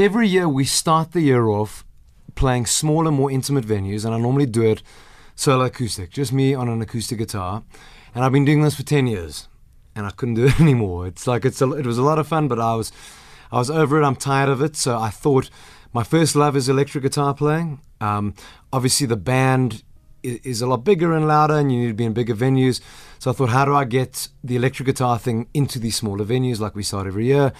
every year we start the year off playing smaller, more intimate venues, and I normally do it solo acoustic, just me on an acoustic guitar. And I've been doing this for 10 years, and I couldn't do it anymore. It's like it's a, it was a lot of fun, but I was I was over it. I'm tired of it. So I thought my first love is electric guitar playing. Um, obviously, the band is a lot bigger and louder, and you need to be in bigger venues. So I thought, how do I get the electric guitar thing into these smaller venues like we start every year?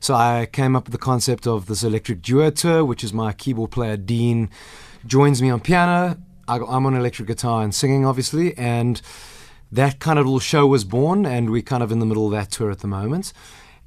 So I came up with the concept of this electric duo tour, which is my keyboard player Dean joins me on piano. I, I'm on electric guitar and singing, obviously, and that kind of little show was born, and we're kind of in the middle of that tour at the moment.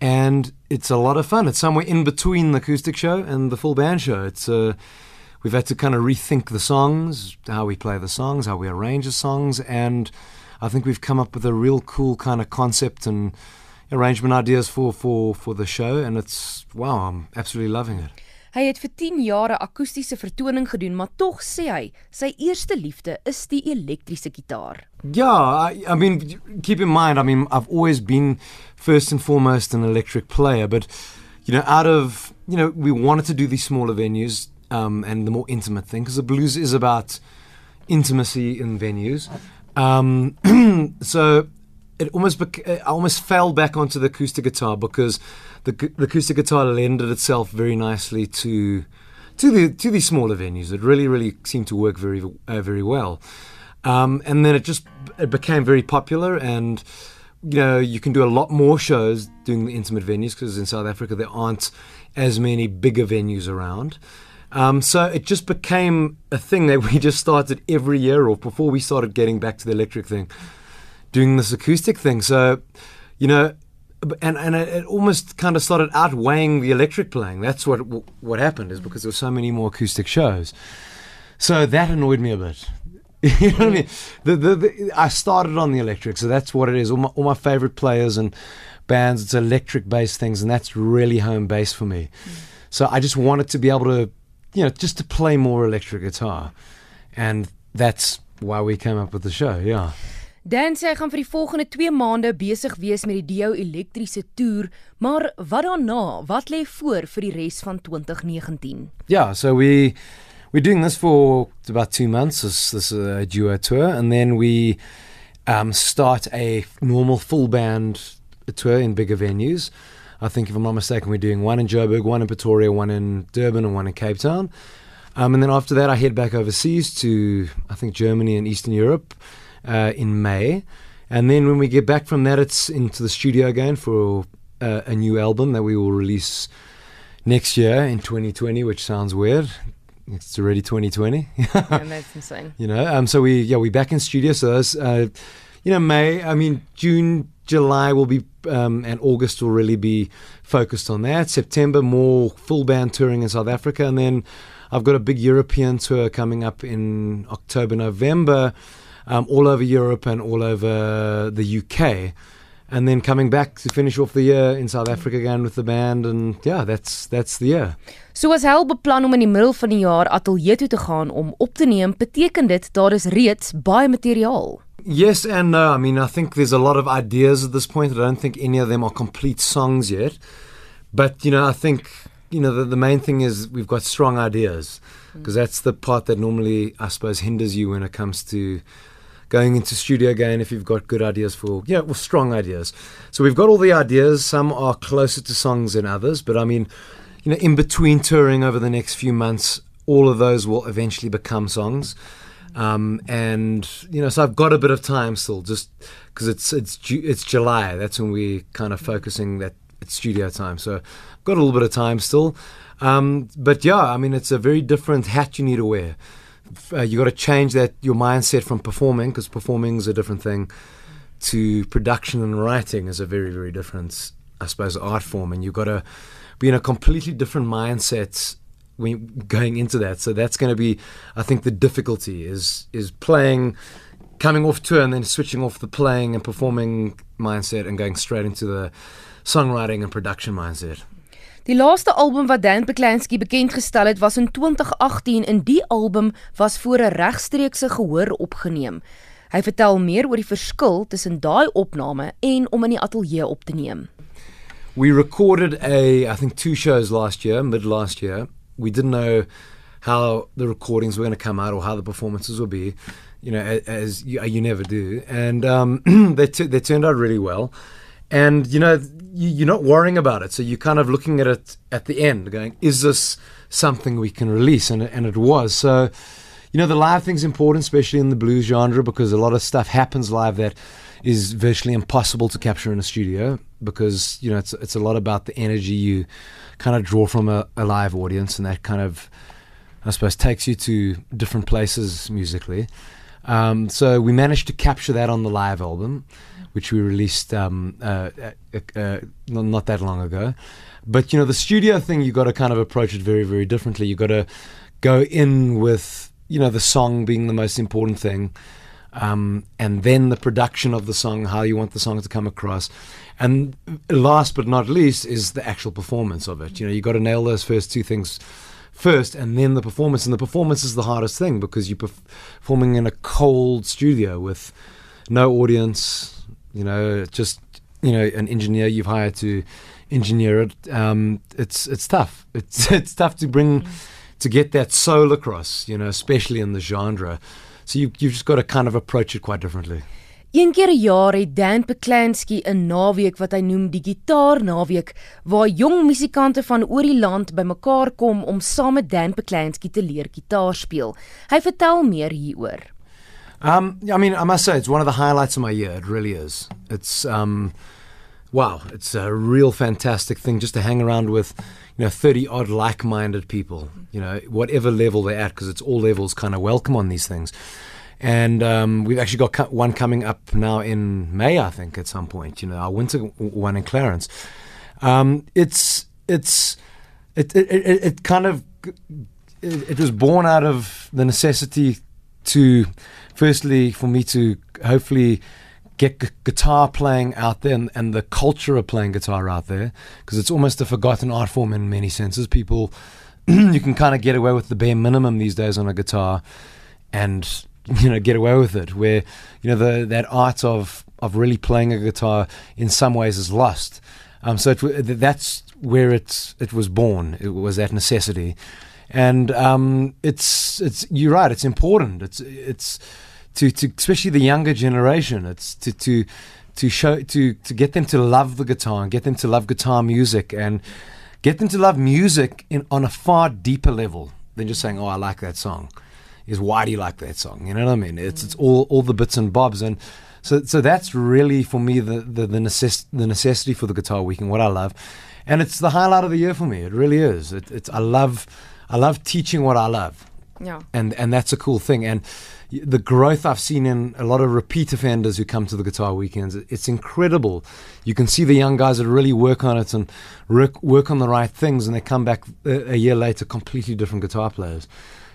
And it's a lot of fun. It's somewhere in between the acoustic show and the full band show. It's uh, we've had to kind of rethink the songs, how we play the songs, how we arrange the songs, and I think we've come up with a real cool kind of concept and arrangement ideas for for for the show. And it's wow, I'm absolutely loving it. Hy het vir 10 jaar 'n akoestiese vertoning gedoen, maar tog sê hy sy eerste liefde is die elektriese gitaar. Yeah, I, I mean, keep in mind, I mean, I've always been first and foremost an electric player, but you know, out of you know, we wanted to do these smaller venues um, and the more intimate thing because the blues is about intimacy in venues. Um, so it almost I almost fell back onto the acoustic guitar because the, the acoustic guitar lended itself very nicely to to the to these smaller venues. It really really seemed to work very uh, very well. Um, and then it just it became very popular and you know you can do a lot more shows doing the intimate venues because in South Africa there aren't as many bigger venues around. Um, so it just became a thing that we just started every year or before we started getting back to the electric thing doing this acoustic thing. So, you know, and and it, almost kind of started outweighing the electric playing. That's what what happened is because there were so many more acoustic shows. So that annoyed me a bit. you know what I mean? Mm. The, the, the, I started on the electric, so that's what it is. All my, all my favorite players and bands, it's electric based things, and that's really home base for me. Mm. So I just wanted to be able to, you know, just to play more electric guitar, and that's why we came up with the show. Yeah. Dan sê hy gaan vir die volgende 2 maande besig wees met die Dio elektriese toer, maar wat daarna? Wat lê voor vir die res van 2019? yeah, so we we're doing this for about two months. This this uh, duo tour, and then we um, start a normal full band tour in bigger venues. I think, if I'm not mistaken, we're doing one in Joburg, one in Pretoria, one in Durban, and one in Cape Town. Um, and then after that, I head back overseas to I think Germany and Eastern Europe uh, in May. And then when we get back from that, it's into the studio again for uh, a new album that we will release next year in 2020, which sounds weird. It's already 2020. And that's insane. you know, um, so we yeah we back in studio. So that's, uh, you know May. I mean June, July will be um, and August will really be focused on that. September more full band touring in South Africa, and then I've got a big European tour coming up in October, November, um, all over Europe and all over the UK. And then coming back to finish off the year in South Africa again with the band, and yeah, that's that's the year. So as Hel beplan om in die middel van die jaar ateljee toe te gaan om op te neem, beteken dit daar is reeds baie materiaal. Yes and no. I mean, I think there's a lot of ideas at this point. I don't think any of them are complete songs yet. But, you know, I think, you know, the, the main thing is we've got strong ideas because that's the part that normally, I suppose, hinders you when it comes to going into studio again if you've got good ideas for, yeah, well, strong ideas. So we've got all the ideas. Some are closer to songs than others. But, I mean, you know, in between touring over the next few months, all of those will eventually become songs. Um, and you know, so I've got a bit of time still, just because it's it's it's July. That's when we're kind of focusing that it's studio time. So I've got a little bit of time still. Um, but yeah, I mean, it's a very different hat you need to wear. Uh, you got to change that your mindset from performing because performing is a different thing to production and writing is a very very different, I suppose, art form, and you've got to be in a completely different mindset when going into that. So that's going to be, I think, the difficulty is is playing, coming off tour and then switching off the playing and performing mindset and going straight into the songwriting and production mindset. Die laaste album wat Dan Beklanski bekend gestel het was in 2018 en die album was voor 'n regstreekse gehoor opgeneem. Hy vertel meer oor die verskil tussen daai opname en om in die ateljee op te neem. we recorded a, I think, two shows last year, mid last year. We didn't know how the recordings were going to come out or how the performances would be, you know, as, you, you, never do. And um, they, they turned out really well. And, you know, you, are not worrying about it. So you're kind of looking at it at the end, going, is this something we can release? And, and it was. So, you know, the live thing's important, especially in the blues genre, because a lot of stuff happens live that is virtually impossible to capture in a studio because you know it's it's a lot about the energy you kind of draw from a, a live audience and that kind of I suppose takes you to different places musically. Um, so we managed to capture that on the live album, which we released um, uh, uh, uh, not that long ago. But you know the studio thing, you got to kind of approach it very very differently. You got to go in with you know the song being the most important thing um, and then the production of the song, how you want the song to come across. And last but not least is the actual performance of it. You know, you got to nail those first two things first and then the performance. And the performance is the hardest thing because you're performing in a cold studio with no audience, you know, just, you know, an engineer you've hired to engineer it. Um, it's, it's tough. It's, it's tough to bring, to get that soul across, you know, especially in the genre. So you you've just got to kind of approach it quite differently. Een keer 'n jaar het Dan Peklansky 'n naweek wat hy noem die gitaar naweek waar jong musikante van oor die land bymekaar kom om saam met Dan Peklansky te leer gitaar speel. Hy vertel meer hieroor. Um I mean I must say it's one of the highlights of my year. It really is. It's um wow, it's a real fantastic thing just to hang around with you know 30 odd like-minded people you know whatever level they're at because it's all levels kind of welcome on these things. And um, we've actually got one coming up now in May I think at some point you know our winter one in Clarens. Um, it's it's it, it, it, it kind of it, it was born out of the necessity to firstly for me to hopefully get g- guitar playing out there and, and, the culture of playing guitar out there because it's almost a forgotten art form in many senses. People, you can kind of get away with the bare minimum these days on a guitar and you know get away with it where you know the that art of of really playing a guitar in some ways is lost. Um, so it, that's where it it was born. It was that necessity and um, it's it's you're right it's important it's it's to, to especially the younger generation. It's to to to show to to get them to love the guitar and get them to love guitar music and get them to love music in on a far deeper level than just saying, "Oh, I like that song." Is why do you like that song? You know what I mean? It's it's all all the bits and bobs and. So, so that's really for me the the the, necess- the necessity for the guitar week and what I love, and it's the highlight of the year for me. It really is. It, it's I love I love teaching what I love. Yeah. And and that's a cool thing. And the growth I've seen in a lot of repeat offenders who come to the guitar weekends, it's incredible. You can see the young guys that really work on it and work, work on the right things, and they come back a, a year later completely different guitar players.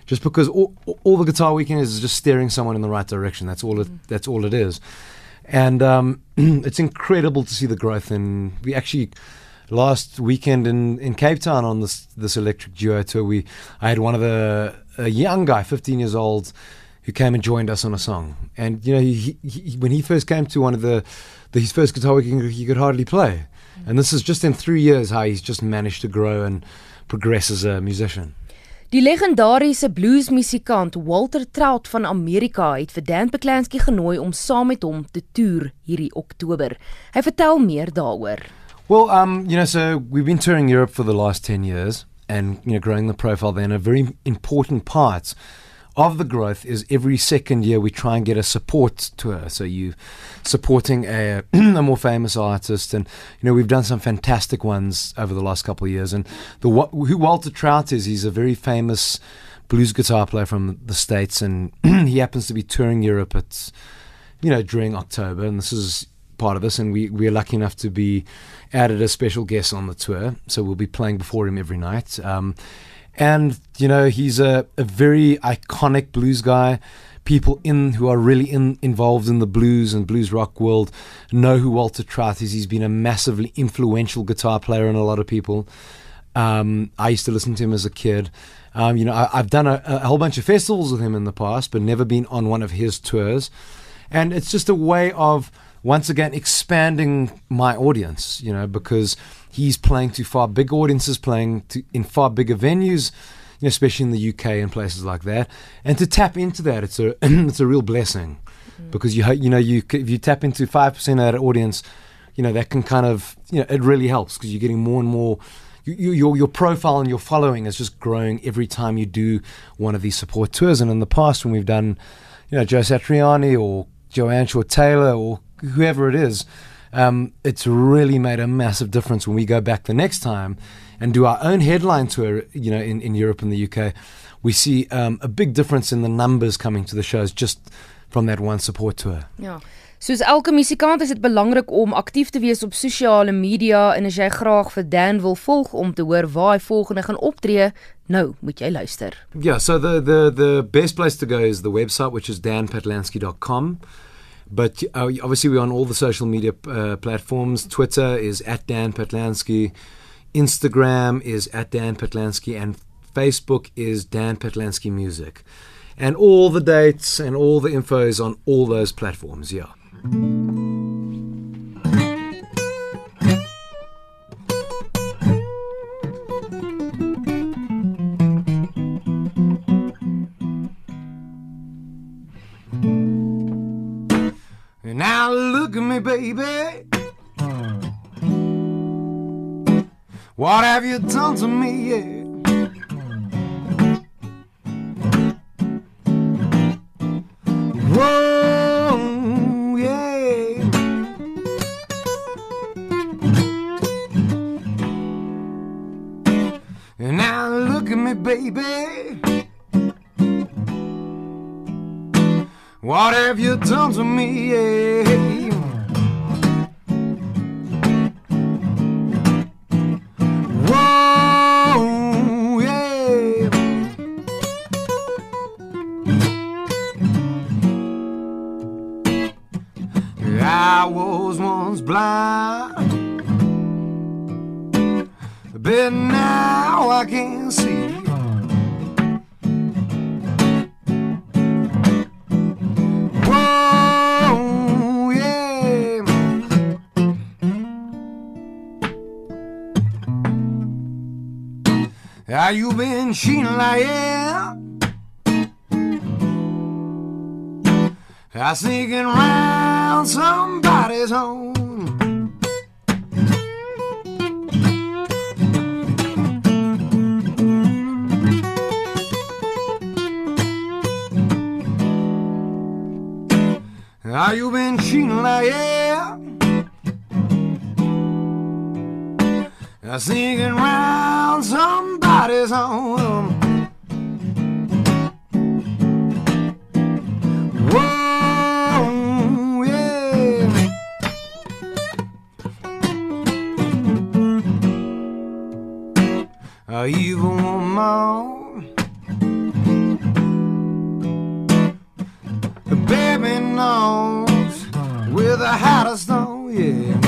Just because all, all the guitar weekend is just steering someone in the right direction. That's all it. Mm. That's all it is, and um, it's incredible to see the growth. And we actually last weekend in, in Cape Town on this this electric duo tour, we I had one of the a young guy, 15 years old who came and joined us on a song. And you know, he, he, when he first came to one of the, the his first guitar he, he could hardly play. And this is just in 3 years how he's just managed to grow and progress as a musician. Die legendariese bluesmusikant Walter Trout van Amerika het vir Dan Peklansky genooi om saam met hom te toer hierdie Oktober. Hy vertel meer daaroor. Well, um, you know, so we've been touring Europe for the last 10 years and you know growing the profile there and a very important part of the growth is every second year we try and get a support tour. So you supporting a, a more famous artist, and you know we've done some fantastic ones over the last couple of years. And the who Walter Trout is, he's a very famous blues guitar player from the states, and he happens to be touring Europe at you know during October, and this is part of this, and we we are lucky enough to be added as special guests on the tour. So we'll be playing before him every night. Um, and, you know, he's a, a very iconic blues guy. People in who are really in, involved in the blues and blues rock world know who Walter Trout is. He's been a massively influential guitar player in a lot of people. Um, I used to listen to him as a kid. Um, you know, I, have done a, a, whole bunch of festivals with him in the past, but never been on one of his tours. And it's just a way of once again expanding my audience, you know, because he's playing to far bigger audiences, playing to, in far bigger venues, you know, especially in the UK and places like that. And to tap into that, it's a it's a real blessing mm. because you you know you if you tap into five percent of that audience, you know that can kind of you know it really helps because you're getting more and more. You, your your profile and your following is just growing every time you do one of these support tours. And in the past, when we've done, you know, Joe Satriani or Joanne Shaw Taylor or whoever it is, um, it's really made a massive difference when we go back the next time and do our own headline tour, you know, in, in Europe and the UK. We see um, a big difference in the numbers coming to the shows just from that one support tour. Ja. Soos elke musikant is dit belangrik om aktief te wees op sosiale media en as jy graag vir Dan wil volg om te hoor waar hy volgende gaan optree, nou moet jy luister. Yeah, so the the the best place to go is the website which is danpatlansky.com. But uh, obviously, we're on all the social media uh, platforms. Twitter is at Dan Patlansky, Instagram is at Dan Patlansky, and Facebook is Dan Patlansky Music. And all the dates and all the info is on all those platforms, yeah. Look at me, baby. What have you done to me? Yeah? Whoa, yeah. Now look at me, baby. What have you done to me? Yeah? Are you been like yeah? I sneaking round somebody's home. Are you been cheating like I sneaking round somebody's home. Whoa, yeah. A evil woman. The baby knows with a hat of stone, yeah.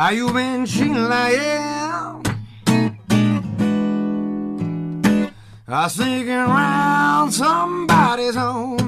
How you been cheating like yeah? I sneaking around somebody's home.